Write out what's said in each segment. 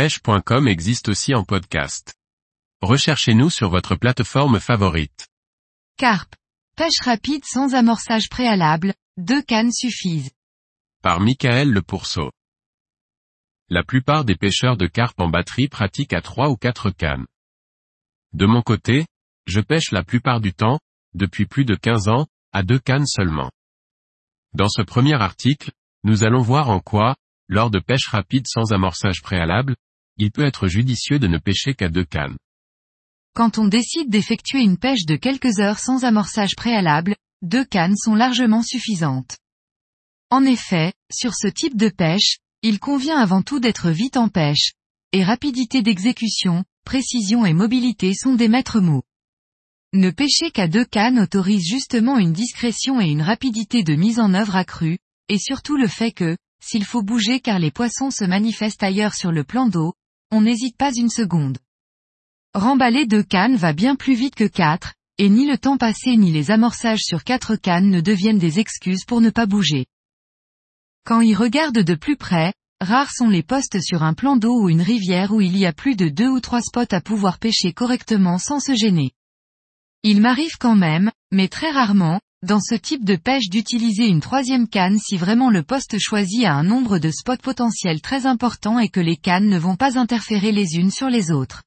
pêche.com existe aussi en podcast. Recherchez-nous sur votre plateforme favorite. Carpe. Pêche rapide sans amorçage préalable, deux cannes suffisent. Par Michael Le Pourceau. La plupart des pêcheurs de carpe en batterie pratiquent à trois ou quatre cannes. De mon côté, je pêche la plupart du temps, depuis plus de 15 ans, à deux cannes seulement. Dans ce premier article, nous allons voir en quoi, lors de pêche rapide sans amorçage préalable, il peut être judicieux de ne pêcher qu'à deux cannes. Quand on décide d'effectuer une pêche de quelques heures sans amorçage préalable, deux cannes sont largement suffisantes. En effet, sur ce type de pêche, il convient avant tout d'être vite en pêche, et rapidité d'exécution, précision et mobilité sont des maîtres mots. Ne pêcher qu'à deux cannes autorise justement une discrétion et une rapidité de mise en œuvre accrue, et surtout le fait que, s'il faut bouger car les poissons se manifestent ailleurs sur le plan d'eau, on n'hésite pas une seconde. Remballer deux cannes va bien plus vite que quatre, et ni le temps passé ni les amorçages sur quatre cannes ne deviennent des excuses pour ne pas bouger. Quand y regarde de plus près, rares sont les postes sur un plan d'eau ou une rivière où il y a plus de deux ou trois spots à pouvoir pêcher correctement sans se gêner. Il m'arrive quand même, mais très rarement, dans ce type de pêche d'utiliser une troisième canne si vraiment le poste choisi a un nombre de spots potentiels très important et que les cannes ne vont pas interférer les unes sur les autres.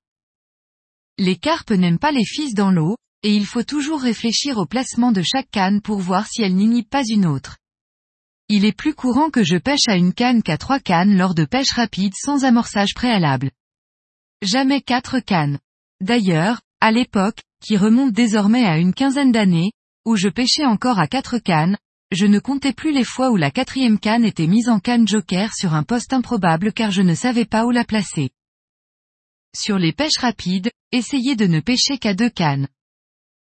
Les carpes n'aiment pas les fils dans l'eau, et il faut toujours réfléchir au placement de chaque canne pour voir si elle n'inhibe pas une autre. Il est plus courant que je pêche à une canne qu'à trois cannes lors de pêche rapide sans amorçage préalable. Jamais quatre cannes. D'ailleurs, à l'époque, qui remonte désormais à une quinzaine d'années, où je pêchais encore à quatre cannes, je ne comptais plus les fois où la quatrième canne était mise en canne joker sur un poste improbable car je ne savais pas où la placer. Sur les pêches rapides, essayez de ne pêcher qu'à deux cannes.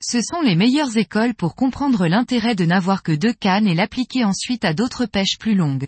Ce sont les meilleures écoles pour comprendre l'intérêt de n'avoir que deux cannes et l'appliquer ensuite à d'autres pêches plus longues.